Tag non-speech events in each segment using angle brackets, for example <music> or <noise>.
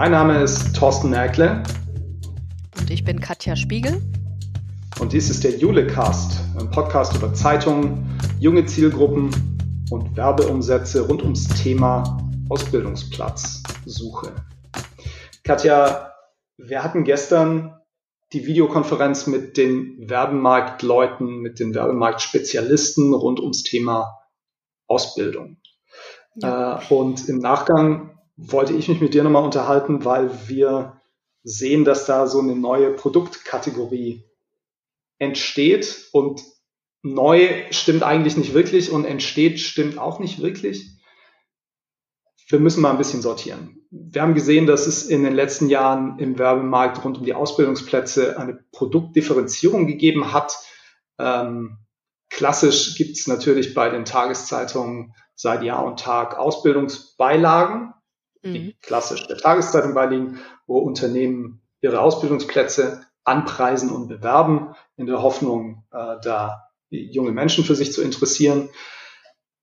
Mein Name ist Thorsten Merkle. Und ich bin Katja Spiegel. Und dies ist der Julecast, ein Podcast über Zeitungen, junge Zielgruppen und Werbeumsätze rund ums Thema Ausbildungsplatzsuche. Katja, wir hatten gestern die Videokonferenz mit den Werbemarktleuten, mit den Werbemarktspezialisten rund ums Thema Ausbildung. Ja. Äh, und im Nachgang wollte ich mich mit dir nochmal unterhalten, weil wir sehen, dass da so eine neue Produktkategorie entsteht und neu stimmt eigentlich nicht wirklich und entsteht stimmt auch nicht wirklich. Wir müssen mal ein bisschen sortieren wir haben gesehen, dass es in den letzten Jahren im Werbemarkt rund um die Ausbildungsplätze eine Produktdifferenzierung gegeben hat. Ähm, klassisch gibt es natürlich bei den Tageszeitungen seit Jahr und Tag Ausbildungsbeilagen, mhm. die klassisch der Tageszeitung beiliegen, wo Unternehmen ihre Ausbildungsplätze anpreisen und bewerben, in der Hoffnung, äh, da junge Menschen für sich zu interessieren.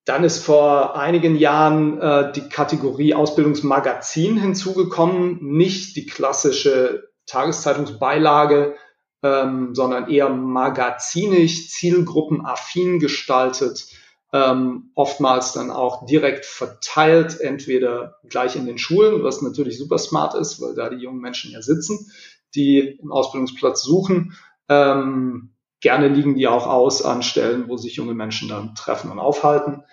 Dann ist vor einigen Jahren äh, die Kategorie Ausbildungsmagazin hinzugekommen, nicht die klassische Tageszeitungsbeilage, ähm, sondern eher magazinisch, zielgruppenaffin gestaltet, ähm, oftmals dann auch direkt verteilt, entweder gleich in den Schulen, was natürlich super smart ist, weil da die jungen Menschen ja sitzen, die einen Ausbildungsplatz suchen. Ähm, Gerne liegen die auch aus an Stellen, wo sich junge Menschen dann treffen und aufhalten.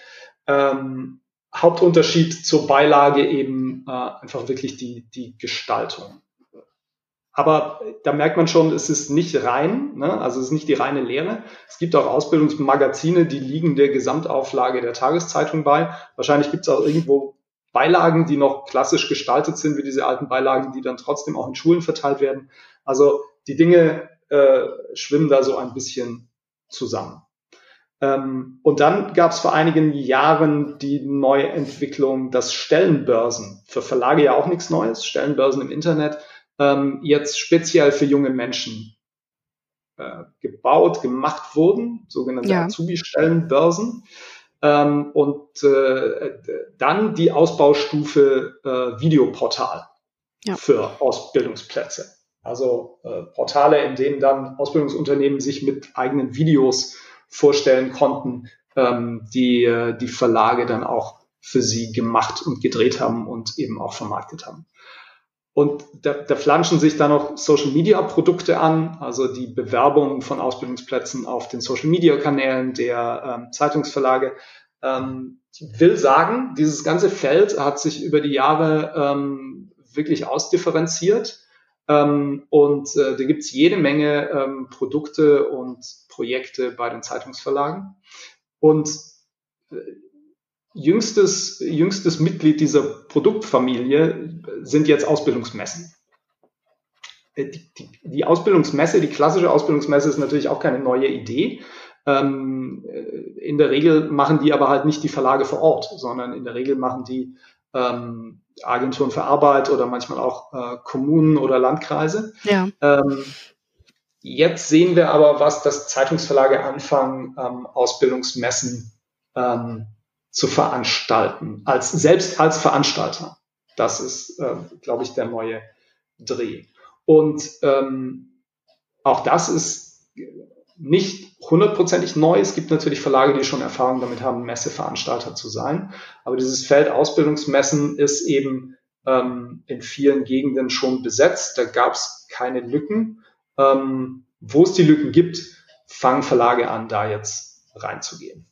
Ähm, Hauptunterschied zur Beilage eben äh, einfach wirklich die, die Gestaltung. Aber da merkt man schon, es ist nicht rein, ne? also es ist nicht die reine Lehre. Es gibt auch Ausbildungsmagazine, die liegen der Gesamtauflage der Tageszeitung bei. Wahrscheinlich gibt es auch irgendwo Beilagen, die noch klassisch gestaltet sind, wie diese alten Beilagen, die dann trotzdem auch in Schulen verteilt werden. Also die Dinge äh, schwimmen da so ein bisschen zusammen. Ähm, und dann gab es vor einigen Jahren die neue Entwicklung, dass Stellenbörsen, für Verlage ja auch nichts Neues, Stellenbörsen im Internet, ähm, jetzt speziell für junge Menschen äh, gebaut, gemacht wurden, sogenannte ja. Azubi-Stellenbörsen. Ähm, und äh, dann die Ausbaustufe äh, Videoportal ja. für Ausbildungsplätze. Also äh, Portale, in denen dann Ausbildungsunternehmen sich mit eigenen Videos vorstellen konnten, ähm, die äh, die Verlage dann auch für sie gemacht und gedreht haben und eben auch vermarktet haben. Und da, da flanschen sich dann noch Social Media Produkte an, also die Bewerbung von Ausbildungsplätzen auf den Social Media Kanälen der ähm, Zeitungsverlage. Ähm, ich will sagen, dieses ganze Feld hat sich über die Jahre ähm, wirklich ausdifferenziert. Ähm, und äh, da gibt's jede Menge ähm, Produkte und Projekte bei den Zeitungsverlagen. Und äh, jüngstes, jüngstes Mitglied dieser Produktfamilie sind jetzt Ausbildungsmessen. Äh, die, die, die Ausbildungsmesse, die klassische Ausbildungsmesse ist natürlich auch keine neue Idee. Ähm, äh, in der Regel machen die aber halt nicht die Verlage vor Ort, sondern in der Regel machen die ähm, Agenturen für Arbeit oder manchmal auch äh, Kommunen oder Landkreise. Ja. Ähm, jetzt sehen wir aber, was das Zeitungsverlage anfangen, ähm, Ausbildungsmessen ähm, zu veranstalten, als selbst als Veranstalter. Das ist, äh, glaube ich, der neue Dreh. Und ähm, auch das ist nicht hundertprozentig neu. Es gibt natürlich Verlage, die schon Erfahrung damit haben, Messeveranstalter zu sein. Aber dieses Feld Ausbildungsmessen ist eben ähm, in vielen Gegenden schon besetzt. Da gab es keine Lücken. Ähm, wo es die Lücken gibt, fangen Verlage an, da jetzt reinzugehen.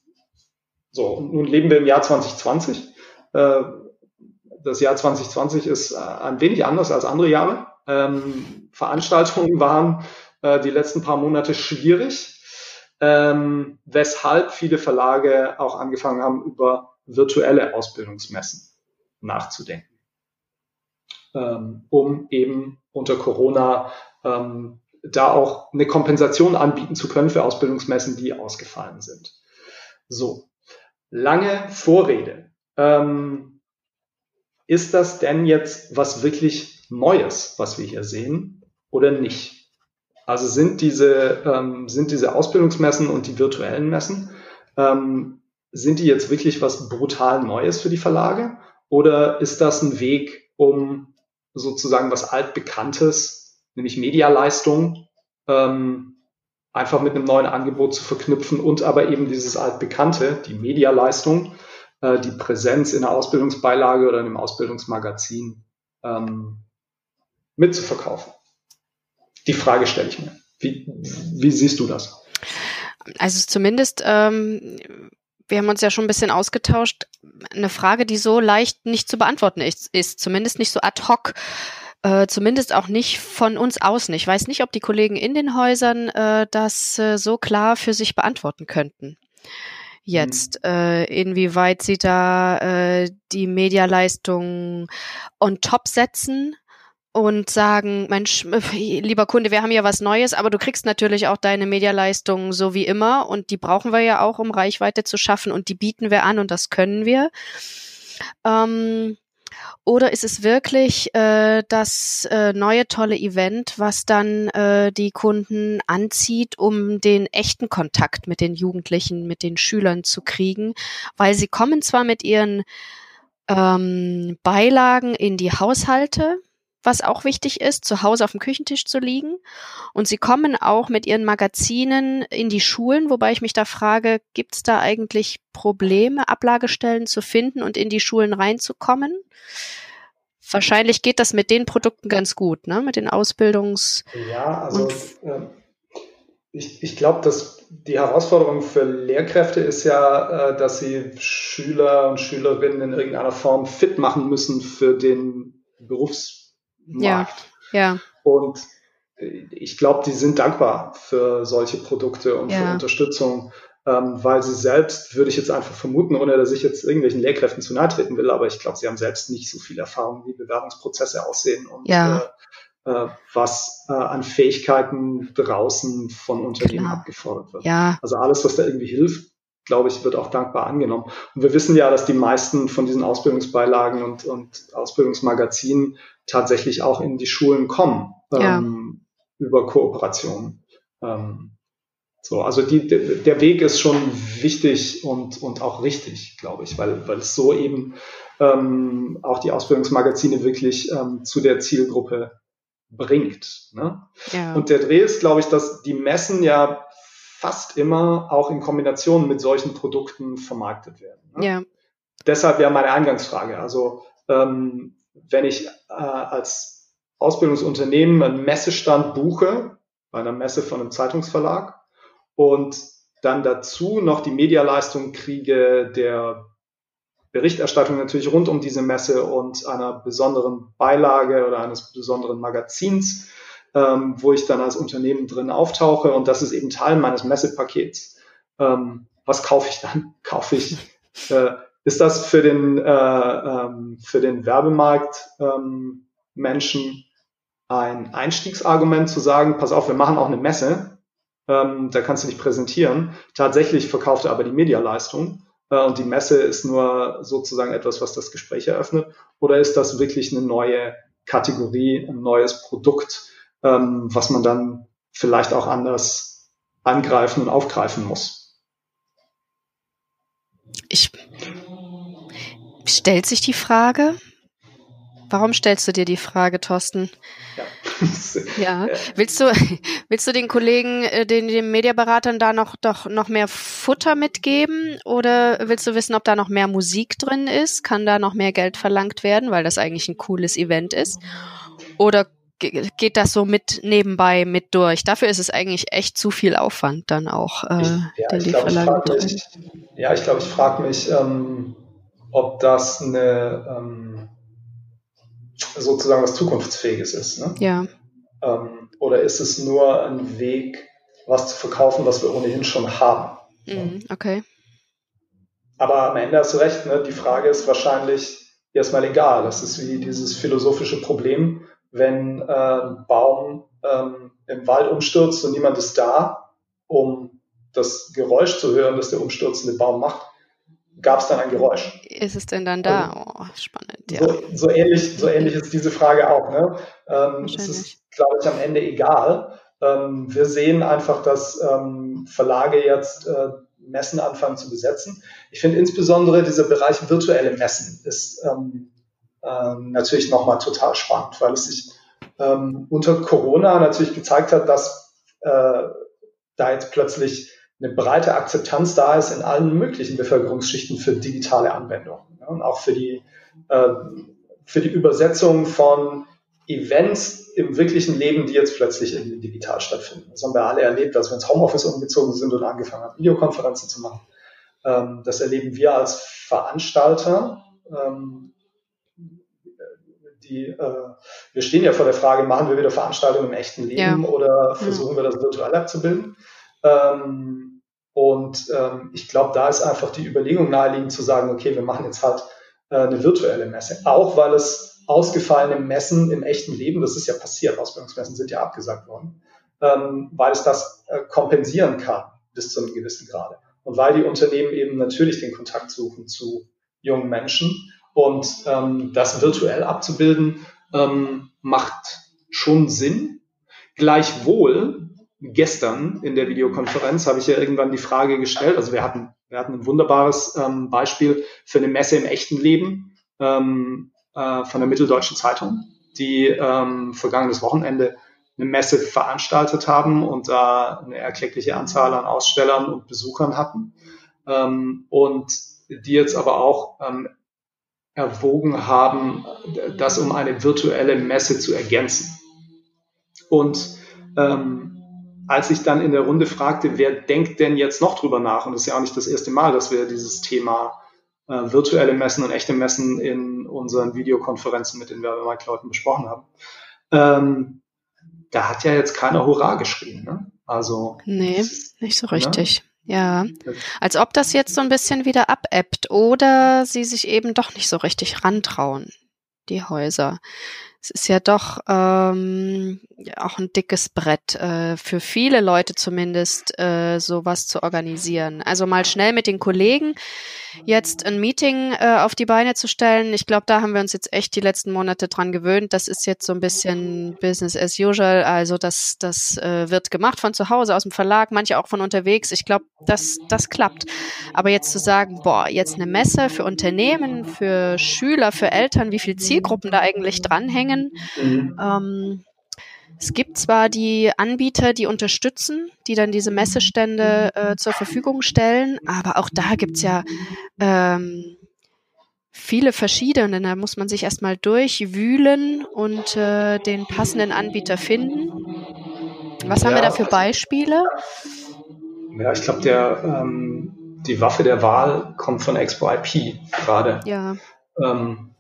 So, und nun leben wir im Jahr 2020. Äh, das Jahr 2020 ist äh, ein wenig anders als andere Jahre. Ähm, Veranstaltungen waren äh, die letzten paar Monate schwierig, ähm, weshalb viele Verlage auch angefangen haben, über virtuelle Ausbildungsmessen nachzudenken, ähm, um eben unter Corona da auch eine Kompensation anbieten zu können für Ausbildungsmessen, die ausgefallen sind. So, lange Vorrede. Ähm, ist das denn jetzt was wirklich Neues, was wir hier sehen, oder nicht? Also sind diese, ähm, sind diese Ausbildungsmessen und die virtuellen Messen, ähm, sind die jetzt wirklich was brutal Neues für die Verlage? Oder ist das ein Weg, um sozusagen was altbekanntes, nämlich Medialeistung, ähm, einfach mit einem neuen Angebot zu verknüpfen und aber eben dieses altbekannte, die Medialeistung, äh, die Präsenz in der Ausbildungsbeilage oder in einem Ausbildungsmagazin ähm, mitzuverkaufen. Die Frage stelle ich mir. Wie, wie siehst du das? Also zumindest, ähm, wir haben uns ja schon ein bisschen ausgetauscht, eine Frage, die so leicht nicht zu beantworten ist, ist zumindest nicht so ad hoc. Äh, zumindest auch nicht von uns außen. Ich weiß nicht, ob die Kollegen in den Häusern äh, das äh, so klar für sich beantworten könnten. Jetzt, mhm. inwieweit sie da äh, die Medialeistung on top setzen und sagen, Mensch, <laughs> lieber Kunde, wir haben ja was Neues, aber du kriegst natürlich auch deine Medialeistung so wie immer und die brauchen wir ja auch, um Reichweite zu schaffen und die bieten wir an und das können wir. Ähm, oder ist es wirklich äh, das äh, neue tolle Event, was dann äh, die Kunden anzieht, um den echten Kontakt mit den Jugendlichen, mit den Schülern zu kriegen? Weil sie kommen zwar mit ihren ähm, Beilagen in die Haushalte, was auch wichtig ist, zu Hause auf dem Küchentisch zu liegen. Und sie kommen auch mit ihren Magazinen in die Schulen, wobei ich mich da frage, gibt es da eigentlich Probleme, Ablagestellen zu finden und in die Schulen reinzukommen? Wahrscheinlich geht das mit den Produkten ganz gut, ne? Mit den Ausbildungs. Ja, also ich, ich glaube, dass die Herausforderung für Lehrkräfte ist ja, äh, dass sie Schüler und Schülerinnen in irgendeiner Form fit machen müssen für den Berufs Markt. Ja, ja. Und ich glaube, die sind dankbar für solche Produkte und ja. für Unterstützung, ähm, weil sie selbst, würde ich jetzt einfach vermuten, ohne dass ich jetzt irgendwelchen Lehrkräften zu nahe treten will, aber ich glaube, sie haben selbst nicht so viel Erfahrung, wie Bewerbungsprozesse aussehen und ja. äh, äh, was äh, an Fähigkeiten draußen von Unternehmen Klar. abgefordert wird. Ja. Also alles, was da irgendwie hilft, glaube ich, wird auch dankbar angenommen. Und wir wissen ja, dass die meisten von diesen Ausbildungsbeilagen und, und Ausbildungsmagazinen tatsächlich auch in die Schulen kommen ja. ähm, über Kooperationen. Ähm, so, also die, der Weg ist schon wichtig und, und auch richtig, glaube ich, weil, weil es so eben ähm, auch die Ausbildungsmagazine wirklich ähm, zu der Zielgruppe bringt. Ne? Ja. Und der Dreh ist, glaube ich, dass die Messen ja fast immer auch in Kombination mit solchen Produkten vermarktet werden. Ne? Ja. Deshalb wäre meine Eingangsfrage. Also ähm, wenn ich äh, als Ausbildungsunternehmen einen Messestand buche, bei einer Messe von einem Zeitungsverlag, und dann dazu noch die Medialeistung kriege der Berichterstattung natürlich rund um diese Messe und einer besonderen Beilage oder eines besonderen Magazins, ähm, wo ich dann als Unternehmen drin auftauche und das ist eben Teil meines Messepakets. Ähm, was kaufe ich dann? <laughs> Kaufe ich äh, ist das für den, äh, ähm, für den Werbemarkt ähm, Menschen ein Einstiegsargument zu sagen, pass auf, wir machen auch eine Messe, ähm, da kannst du dich präsentieren. Tatsächlich verkauft er aber die Medialeistung äh, und die Messe ist nur sozusagen etwas, was das Gespräch eröffnet. Oder ist das wirklich eine neue Kategorie, ein neues Produkt, ähm, was man dann vielleicht auch anders angreifen und aufgreifen muss? Ich stellt sich die Frage. Warum stellst du dir die Frage, Thorsten? Ja. <laughs> ja. Willst du, willst du den Kollegen, äh, den, den Mediaberatern da noch, doch noch mehr Futter mitgeben? Oder willst du wissen, ob da noch mehr Musik drin ist? Kann da noch mehr Geld verlangt werden, weil das eigentlich ein cooles Event ist? Oder geht das so mit nebenbei mit durch. Dafür ist es eigentlich echt zu viel Aufwand dann auch, äh, ich, ja, den die glaub, Verlage mich, Ja, ich glaube, ich frage mich, ähm, ob das eine ähm, sozusagen was Zukunftsfähiges ist. Ne? Ja. Ähm, oder ist es nur ein Weg, was zu verkaufen, was wir ohnehin schon haben? Mhm, okay. Aber am Ende hast du recht, ne? die Frage ist wahrscheinlich erstmal egal. Das ist wie dieses philosophische Problem, wenn äh, ein Baum ähm, im Wald umstürzt und niemand ist da, um das Geräusch zu hören, das der umstürzende Baum macht, gab es dann ein Geräusch. Ist es denn dann da? Also, oh, spannend, ja. So, so, ähnlich, so ähnlich ist diese Frage auch. Ne? Ähm, es ist, glaube ich, am Ende egal. Ähm, wir sehen einfach, dass ähm, Verlage jetzt äh, Messen anfangen zu besetzen. Ich finde insbesondere dieser Bereich virtuelle Messen ist ähm, ähm, natürlich nochmal total spannend, weil es sich ähm, unter Corona natürlich gezeigt hat, dass äh, da jetzt plötzlich eine breite Akzeptanz da ist in allen möglichen Bevölkerungsschichten für digitale Anwendungen ja, und auch für die, äh, für die Übersetzung von Events im wirklichen Leben, die jetzt plötzlich irgendwie digital stattfinden. Das haben wir alle erlebt, als wir ins Homeoffice umgezogen sind und angefangen haben, Videokonferenzen zu machen. Ähm, das erleben wir als Veranstalter. Ähm, die, äh, wir stehen ja vor der Frage, machen wir wieder Veranstaltungen im echten Leben ja. oder versuchen wir das virtuell abzubilden? Ähm, und ähm, ich glaube, da ist einfach die Überlegung naheliegend zu sagen, okay, wir machen jetzt halt äh, eine virtuelle Messe. Auch weil es ausgefallene Messen im echten Leben, das ist ja passiert, Ausbildungsmessen sind ja abgesagt worden, ähm, weil es das äh, kompensieren kann bis zu einem gewissen Grade. Und weil die Unternehmen eben natürlich den Kontakt suchen zu jungen Menschen und ähm, das virtuell abzubilden, ähm, macht schon Sinn. Gleichwohl, gestern in der Videokonferenz habe ich ja irgendwann die Frage gestellt, also wir hatten, wir hatten ein wunderbares ähm, Beispiel für eine Messe im echten Leben ähm, äh, von der Mitteldeutschen Zeitung, die ähm, vergangenes Wochenende eine Messe veranstaltet haben und da eine erkleckliche Anzahl an Ausstellern und Besuchern hatten ähm, und die jetzt aber auch ähm, erwogen haben, das um eine virtuelle Messe zu ergänzen. Und ähm, als ich dann in der Runde fragte, wer denkt denn jetzt noch drüber nach, und das ist ja auch nicht das erste Mal, dass wir dieses Thema äh, virtuelle Messen und echte Messen in unseren Videokonferenzen mit den Werbemarktleuten besprochen haben, ähm, da hat ja jetzt keiner Hurra geschrien. Ne? Also nee, nicht so richtig. Ne? Ja, als ob das jetzt so ein bisschen wieder abebbt oder sie sich eben doch nicht so richtig rantrauen, die Häuser es ist ja doch ähm, auch ein dickes Brett äh, für viele Leute zumindest, äh, sowas zu organisieren. Also mal schnell mit den Kollegen jetzt ein Meeting äh, auf die Beine zu stellen. Ich glaube, da haben wir uns jetzt echt die letzten Monate dran gewöhnt. Das ist jetzt so ein bisschen Business as usual. Also das, das äh, wird gemacht von zu Hause, aus dem Verlag, manche auch von unterwegs. Ich glaube, das, das klappt. Aber jetzt zu sagen, boah, jetzt eine Messe für Unternehmen, für Schüler, für Eltern, wie viele Zielgruppen da eigentlich dranhängen, bringen. Mhm. Ähm, es gibt zwar die Anbieter, die unterstützen, die dann diese Messestände äh, zur Verfügung stellen, aber auch da gibt es ja ähm, viele verschiedene. Da muss man sich erstmal durchwühlen und äh, den passenden Anbieter finden. Was ja, haben wir da für Beispiele? Ja, ich glaube, ähm, die Waffe der Wahl kommt von Expo IP gerade. Ja. Ähm,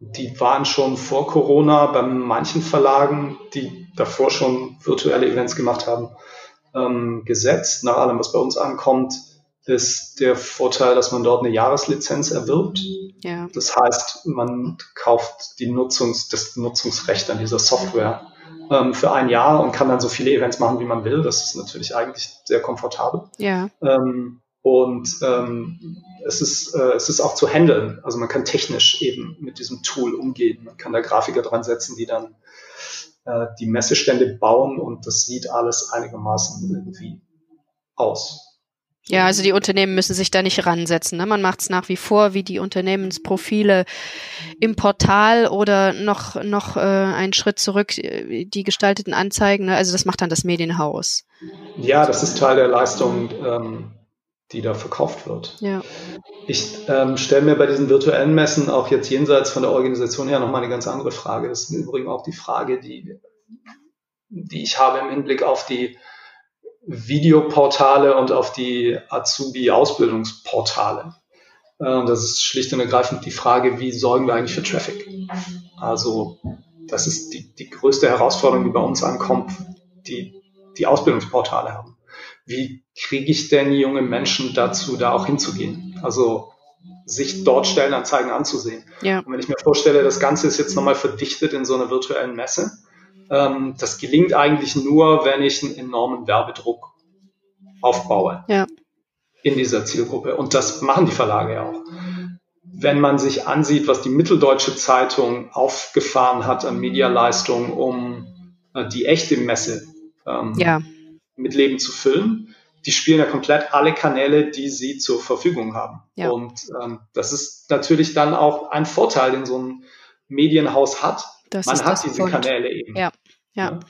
die waren schon vor Corona bei manchen Verlagen, die davor schon virtuelle Events gemacht haben, ähm, gesetzt. Nach allem, was bei uns ankommt, ist der Vorteil, dass man dort eine Jahreslizenz erwirbt. Ja. Das heißt, man kauft die Nutzungs, das Nutzungsrecht an dieser Software ähm, für ein Jahr und kann dann so viele Events machen, wie man will. Das ist natürlich eigentlich sehr komfortabel. Ja. Ähm, und ähm, es, ist, äh, es ist auch zu handeln. Also man kann technisch eben mit diesem Tool umgehen. Man kann da Grafiker dran setzen, die dann äh, die Messestände bauen und das sieht alles einigermaßen irgendwie aus. Ja, also die Unternehmen müssen sich da nicht ransetzen. Ne? Man macht es nach wie vor wie die Unternehmensprofile im Portal oder noch, noch äh, einen Schritt zurück, äh, die gestalteten Anzeigen. Ne? Also das macht dann das Medienhaus. Ja, das ist Teil der Leistung ähm, die da verkauft wird. Ja. Ich ähm, stelle mir bei diesen virtuellen Messen auch jetzt jenseits von der Organisation her nochmal eine ganz andere Frage. Das ist im Übrigen auch die Frage, die, die ich habe im Hinblick auf die Videoportale und auf die Azubi-Ausbildungsportale. Äh, das ist schlicht und ergreifend die Frage, wie sorgen wir eigentlich für Traffic? Also das ist die, die größte Herausforderung, die bei uns ankommt, die die Ausbildungsportale haben wie kriege ich denn junge Menschen dazu, da auch hinzugehen? Also sich dort Stellenanzeigen anzusehen. Ja. Und wenn ich mir vorstelle, das Ganze ist jetzt nochmal verdichtet in so einer virtuellen Messe, ähm, das gelingt eigentlich nur, wenn ich einen enormen Werbedruck aufbaue ja. in dieser Zielgruppe. Und das machen die Verlage ja auch. Wenn man sich ansieht, was die Mitteldeutsche Zeitung aufgefahren hat an Medialeistung, um äh, die echte Messe ähm, ja mit Leben zu füllen, die spielen ja komplett alle Kanäle, die sie zur Verfügung haben. Ja. Und ähm, das ist natürlich dann auch ein Vorteil, den so ein Medienhaus hat. Das Man hat diese Punkt. Kanäle eben. Ja, ja. ja.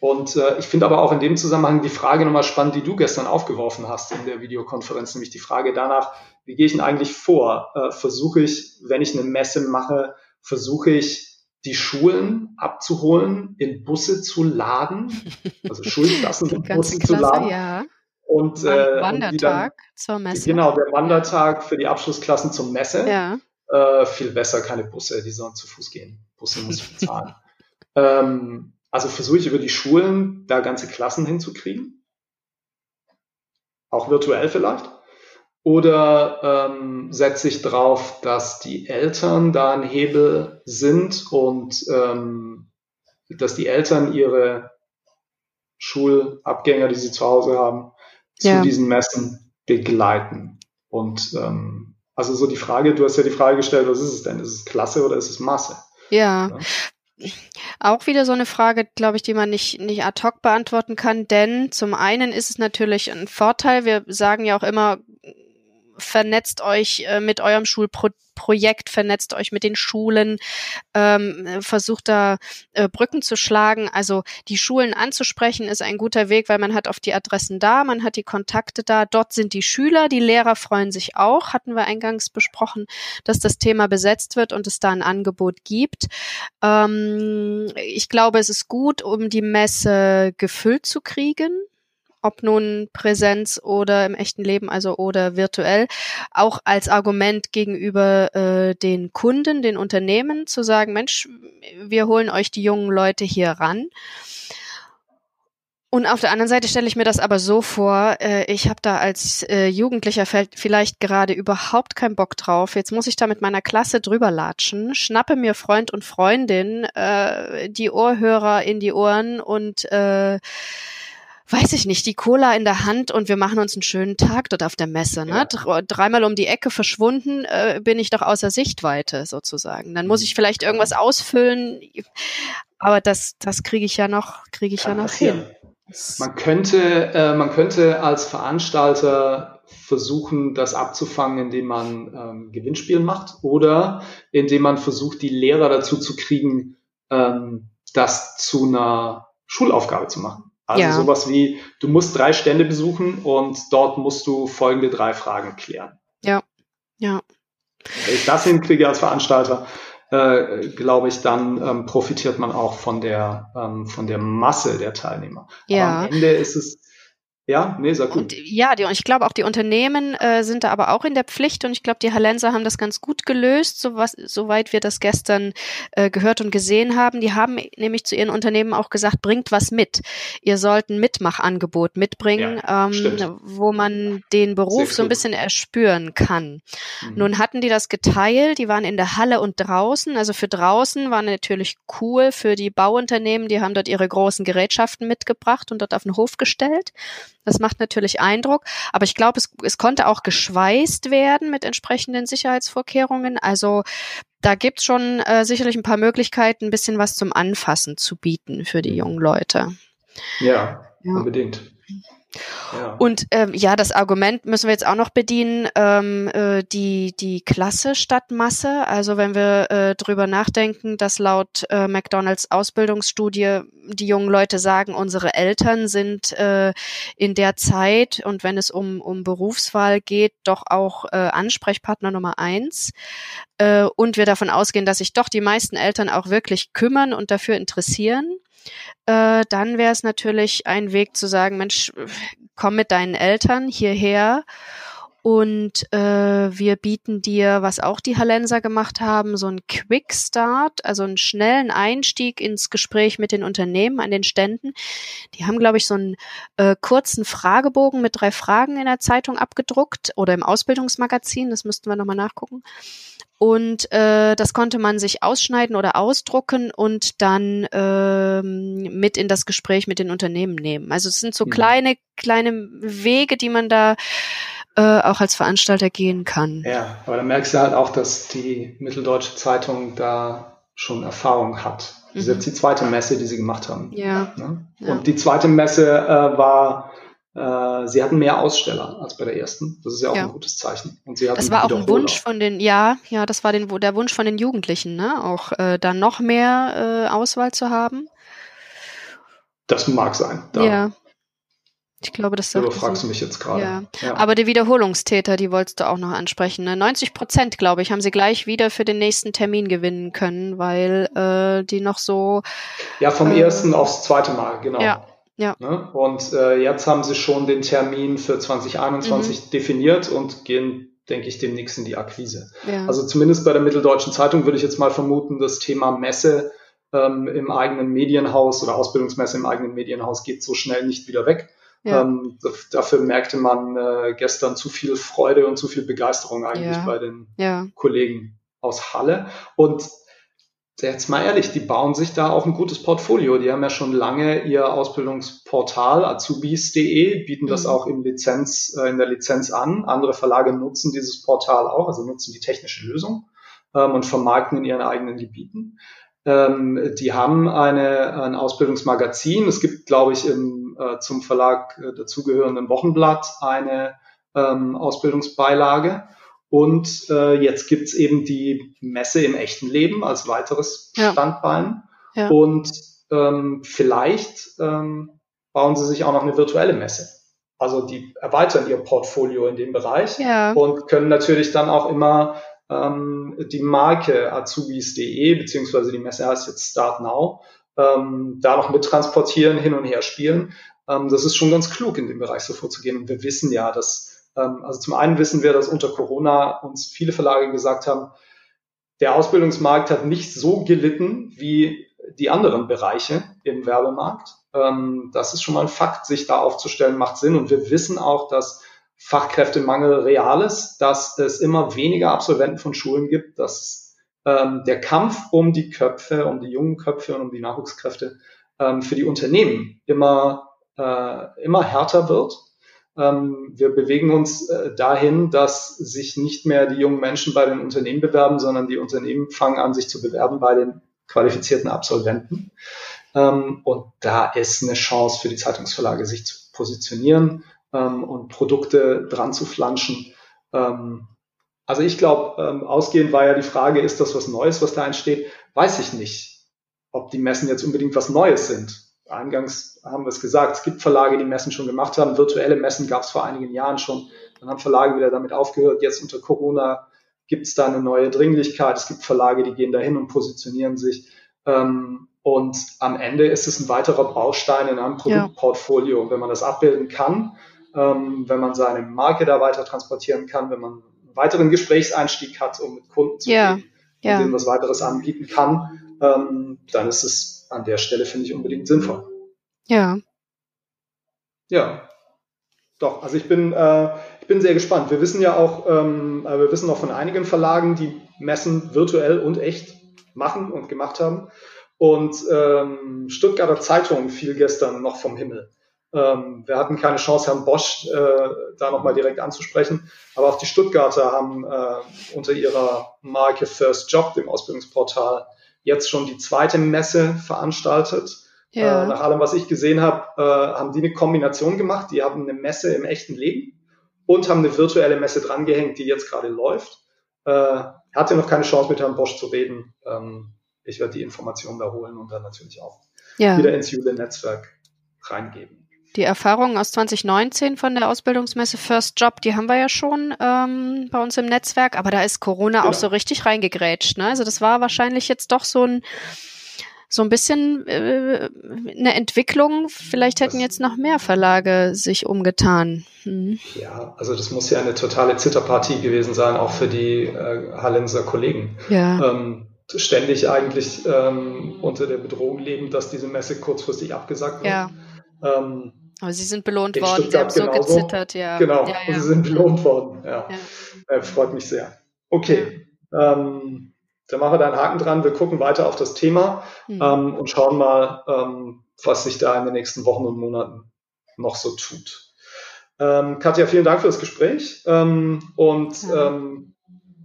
Und äh, ich finde aber auch in dem Zusammenhang die Frage nochmal spannend, die du gestern aufgeworfen hast in der Videokonferenz, nämlich die Frage danach, wie gehe ich denn eigentlich vor? Äh, versuche ich, wenn ich eine Messe mache, versuche ich die Schulen abzuholen, in Busse zu laden, <laughs> also Schulklassen in Busse Klasse, zu laden. Ja. Und, äh, Wandertag dann, zur Messe. Genau, der Wandertag für die Abschlussklassen zur Messe. Ja. Äh, viel besser keine Busse, die sollen zu Fuß gehen. Busse muss ich bezahlen. <laughs> ähm, also versuche ich über die Schulen da ganze Klassen hinzukriegen. Auch virtuell vielleicht. Oder ähm, setze ich drauf, dass die Eltern da ein Hebel sind und ähm, dass die Eltern ihre Schulabgänger, die sie zu Hause haben, ja. zu diesen Messen begleiten. Und ähm, also so die Frage, du hast ja die Frage gestellt, was ist es denn? Ist es Klasse oder ist es Masse? Ja. ja. Auch wieder so eine Frage, glaube ich, die man nicht, nicht ad hoc beantworten kann, denn zum einen ist es natürlich ein Vorteil. Wir sagen ja auch immer, vernetzt euch äh, mit eurem Schulprojekt, vernetzt euch mit den Schulen, ähm, versucht da äh, Brücken zu schlagen. Also die Schulen anzusprechen ist ein guter Weg, weil man hat oft die Adressen da, man hat die Kontakte da. Dort sind die Schüler, die Lehrer freuen sich auch, hatten wir eingangs besprochen, dass das Thema besetzt wird und es da ein Angebot gibt. Ähm, ich glaube, es ist gut, um die Messe gefüllt zu kriegen ob nun Präsenz oder im echten Leben, also oder virtuell, auch als Argument gegenüber äh, den Kunden, den Unternehmen zu sagen, Mensch, wir holen euch die jungen Leute hier ran. Und auf der anderen Seite stelle ich mir das aber so vor, äh, ich habe da als äh, Jugendlicher vielleicht gerade überhaupt keinen Bock drauf. Jetzt muss ich da mit meiner Klasse drüber latschen, schnappe mir Freund und Freundin äh, die Ohrhörer in die Ohren und äh, weiß ich nicht, die Cola in der Hand und wir machen uns einen schönen Tag dort auf der Messe. Ne? Ja. Dreimal um die Ecke verschwunden, äh, bin ich doch außer Sichtweite sozusagen. Dann muss mhm. ich vielleicht irgendwas ausfüllen, aber das, das kriege ich ja noch, kriege ich Kann ja noch hin. Man könnte, äh, man könnte als Veranstalter versuchen, das abzufangen, indem man ähm, Gewinnspiel macht oder indem man versucht, die Lehrer dazu zu kriegen, ähm, das zu einer Schulaufgabe zu machen. Also ja. sowas wie, du musst drei Stände besuchen und dort musst du folgende drei Fragen klären. Ja, ja. Wenn ich das hinkriege als Veranstalter, äh, glaube ich, dann ähm, profitiert man auch von der, ähm, von der Masse der Teilnehmer. Ja. Aber am Ende ist es ja, nee, sehr cool. Und, ja, die, und ich glaube auch die Unternehmen äh, sind da aber auch in der Pflicht und ich glaube, die Hallenser haben das ganz gut gelöst, so was, soweit wir das gestern äh, gehört und gesehen haben. Die haben nämlich zu ihren Unternehmen auch gesagt, bringt was mit. Ihr sollt ein Mitmachangebot mitbringen, ja, ähm, wo man den Beruf so ein bisschen erspüren kann. Mhm. Nun hatten die das geteilt, die waren in der Halle und draußen. Also für draußen war natürlich cool für die Bauunternehmen, die haben dort ihre großen Gerätschaften mitgebracht und dort auf den Hof gestellt. Das macht natürlich Eindruck, aber ich glaube, es, es konnte auch geschweißt werden mit entsprechenden Sicherheitsvorkehrungen. Also da gibt's schon äh, sicherlich ein paar Möglichkeiten, ein bisschen was zum Anfassen zu bieten für die jungen Leute. Ja, ja. unbedingt. Und ähm, ja, das Argument müssen wir jetzt auch noch bedienen, ähm, äh, die, die Klasse statt Masse. Also wenn wir äh, drüber nachdenken, dass laut äh, McDonalds Ausbildungsstudie die jungen Leute sagen, unsere Eltern sind äh, in der Zeit und wenn es um, um Berufswahl geht, doch auch äh, Ansprechpartner Nummer eins. Äh, und wir davon ausgehen, dass sich doch die meisten Eltern auch wirklich kümmern und dafür interessieren äh, dann wäre es natürlich ein Weg zu sagen, Mensch, komm mit deinen Eltern hierher und äh, wir bieten dir, was auch die Hallenser gemacht haben, so einen Quick Start, also einen schnellen Einstieg ins Gespräch mit den Unternehmen an den Ständen. Die haben, glaube ich, so einen äh, kurzen Fragebogen mit drei Fragen in der Zeitung abgedruckt oder im Ausbildungsmagazin, das müssten wir nochmal nachgucken. Und äh, das konnte man sich ausschneiden oder ausdrucken und dann ähm, mit in das Gespräch mit den Unternehmen nehmen. Also es sind so mhm. kleine, kleine Wege, die man da äh, auch als Veranstalter gehen kann. Ja, aber da merkst du halt auch, dass die Mitteldeutsche Zeitung da schon Erfahrung hat. Das ist mhm. jetzt die zweite Messe, die sie gemacht haben. Ja. Ne? Und die zweite Messe äh, war äh, sie hatten mehr Aussteller als bei der ersten. Das ist ja auch ja. ein gutes Zeichen. Und sie hatten das war auch ein Wunsch von den, ja, ja, das war den, der Wunsch von den Jugendlichen, ne? Auch äh, dann noch mehr äh, Auswahl zu haben. Das mag sein. Da ja. Ich glaube, das sagt. Du fragst mich jetzt gerade. Ja. ja. Aber die Wiederholungstäter, die wolltest du auch noch ansprechen. Ne? 90 Prozent, glaube ich, haben sie gleich wieder für den nächsten Termin gewinnen können, weil äh, die noch so. Ja, vom äh, ersten aufs zweite Mal, genau. Ja. Ja. Ne? Und äh, jetzt haben sie schon den Termin für 2021 mhm. definiert und gehen, denke ich, demnächst in die Akquise. Ja. Also zumindest bei der Mitteldeutschen Zeitung würde ich jetzt mal vermuten, das Thema Messe ähm, im eigenen Medienhaus oder Ausbildungsmesse im eigenen Medienhaus geht so schnell nicht wieder weg. Ja. Ähm, dafür merkte man äh, gestern zu viel Freude und zu viel Begeisterung eigentlich ja. bei den ja. Kollegen aus Halle. Und jetzt mal ehrlich, die bauen sich da auch ein gutes Portfolio. Die haben ja schon lange ihr Ausbildungsportal azubis.de, bieten das mhm. auch im Lizenz, äh, in der Lizenz an. Andere Verlage nutzen dieses Portal auch, also nutzen die technische Lösung ähm, und vermarkten in ihren eigenen Gebieten. Ähm, die haben eine, ein Ausbildungsmagazin. Es gibt, glaube ich, im, äh, zum Verlag äh, dazugehörenden Wochenblatt eine ähm, Ausbildungsbeilage. Und äh, jetzt gibt's eben die Messe im echten Leben als weiteres ja. Standbein. Ja. Und ähm, vielleicht ähm, bauen sie sich auch noch eine virtuelle Messe. Also die erweitern ihr Portfolio in dem Bereich ja. und können natürlich dann auch immer ähm, die Marke azubis.de, beziehungsweise die Messe heißt jetzt Start Now, ähm, da noch mit transportieren, hin und her spielen. Ähm, das ist schon ganz klug, in dem Bereich so vorzugehen. Und wir wissen ja, dass, ähm, also zum einen wissen wir, dass unter Corona uns viele Verlage gesagt haben, der Ausbildungsmarkt hat nicht so gelitten wie die anderen Bereiche im Werbemarkt. Ähm, das ist schon mal ein Fakt, sich da aufzustellen, macht Sinn. Und wir wissen auch, dass Fachkräftemangel real ist, dass es immer weniger Absolventen von Schulen gibt, dass ähm, der Kampf um die Köpfe, um die jungen Köpfe und um die Nachwuchskräfte ähm, für die Unternehmen immer, äh, immer härter wird. Ähm, wir bewegen uns äh, dahin, dass sich nicht mehr die jungen Menschen bei den Unternehmen bewerben, sondern die Unternehmen fangen an, sich zu bewerben bei den qualifizierten Absolventen. Ähm, und da ist eine Chance für die Zeitungsverlage, sich zu positionieren ähm, und Produkte dran zu flanschen. Ähm, also ich glaube, ähm, ausgehend war ja die Frage, ist das was Neues, was da entsteht? Weiß ich nicht, ob die Messen jetzt unbedingt was Neues sind. Eingangs haben wir es gesagt, es gibt Verlage, die Messen schon gemacht haben. Virtuelle Messen gab es vor einigen Jahren schon. Dann haben Verlage wieder damit aufgehört. Jetzt unter Corona gibt es da eine neue Dringlichkeit. Es gibt Verlage, die gehen dahin und positionieren sich. Ähm, und am Ende ist es ein weiterer Baustein in einem Produktportfolio. Und wenn man das abbilden kann, ähm, wenn man seine Marke da weiter transportieren kann, wenn man einen weiteren Gesprächseinstieg hat, um mit Kunden zu ja, reden, ja. denen was weiteres anbieten kann, ähm, dann ist es an der Stelle, finde ich, unbedingt sinnvoll. Ja. Ja. Doch, also ich bin, äh, ich bin sehr gespannt. Wir wissen ja auch, ähm, äh, wir wissen auch von einigen Verlagen, die Messen virtuell und echt machen und gemacht haben. Und ähm, Stuttgarter Zeitung fiel gestern noch vom Himmel. Ähm, wir hatten keine Chance, Herrn Bosch äh, da nochmal direkt anzusprechen. Aber auch die Stuttgarter haben äh, unter ihrer Marke First Job, dem Ausbildungsportal, jetzt schon die zweite Messe veranstaltet. Ja. Äh, nach allem, was ich gesehen habe, äh, haben die eine Kombination gemacht. Die haben eine Messe im echten Leben und haben eine virtuelle Messe drangehängt, die jetzt gerade läuft. Äh, hatte noch keine Chance, mit Herrn Bosch zu reden. Ähm, ich werde die Informationen da holen und dann natürlich auch ja. wieder ins Jule-Netzwerk reingeben. Die Erfahrungen aus 2019 von der Ausbildungsmesse First Job, die haben wir ja schon ähm, bei uns im Netzwerk, aber da ist Corona genau. auch so richtig reingegrätscht. Ne? Also das war wahrscheinlich jetzt doch so ein so ein bisschen äh, eine Entwicklung. Vielleicht hätten jetzt noch mehr Verlage sich umgetan. Hm. Ja, also das muss ja eine totale Zitterpartie gewesen sein, auch für die äh, Hallenser Kollegen. Ja. Ähm, ständig eigentlich ähm, unter der Bedrohung leben, dass diese Messe kurzfristig abgesagt wird. Ja. Ähm, aber sie sind belohnt worden, Stuttgart sie haben so gezittert, ja. Genau, ja, ja. sie sind belohnt worden, ja. ja. Äh, freut mich sehr. Okay, ähm, dann machen wir da einen Haken dran. Wir gucken weiter auf das Thema mhm. ähm, und schauen mal, ähm, was sich da in den nächsten Wochen und Monaten noch so tut. Ähm, Katja, vielen Dank für das Gespräch. Ähm, und ähm,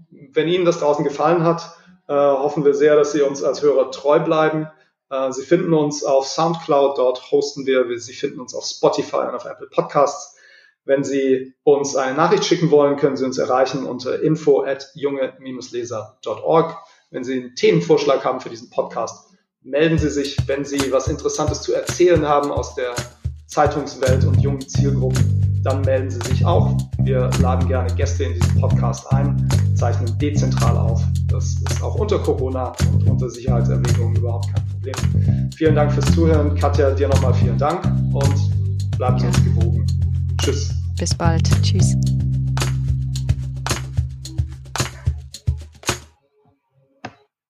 wenn Ihnen das draußen gefallen hat, äh, hoffen wir sehr, dass Sie uns als Hörer treu bleiben Sie finden uns auf Soundcloud, dort hosten wir. Sie finden uns auf Spotify und auf Apple Podcasts. Wenn Sie uns eine Nachricht schicken wollen, können Sie uns erreichen unter info at junge-leser.org. Wenn Sie einen Themenvorschlag haben für diesen Podcast, melden Sie sich. Wenn Sie was Interessantes zu erzählen haben aus der Zeitungswelt und jungen Zielgruppen, dann melden Sie sich auch. Wir laden gerne Gäste in diesen Podcast ein, zeichnen dezentral auf. Das ist auch unter Corona und unter Sicherheitserwägungen überhaupt kein Problem. Vielen Dank fürs Zuhören. Katja, dir nochmal vielen Dank und bleiben Sie uns gewogen. Tschüss. Bis bald. Tschüss.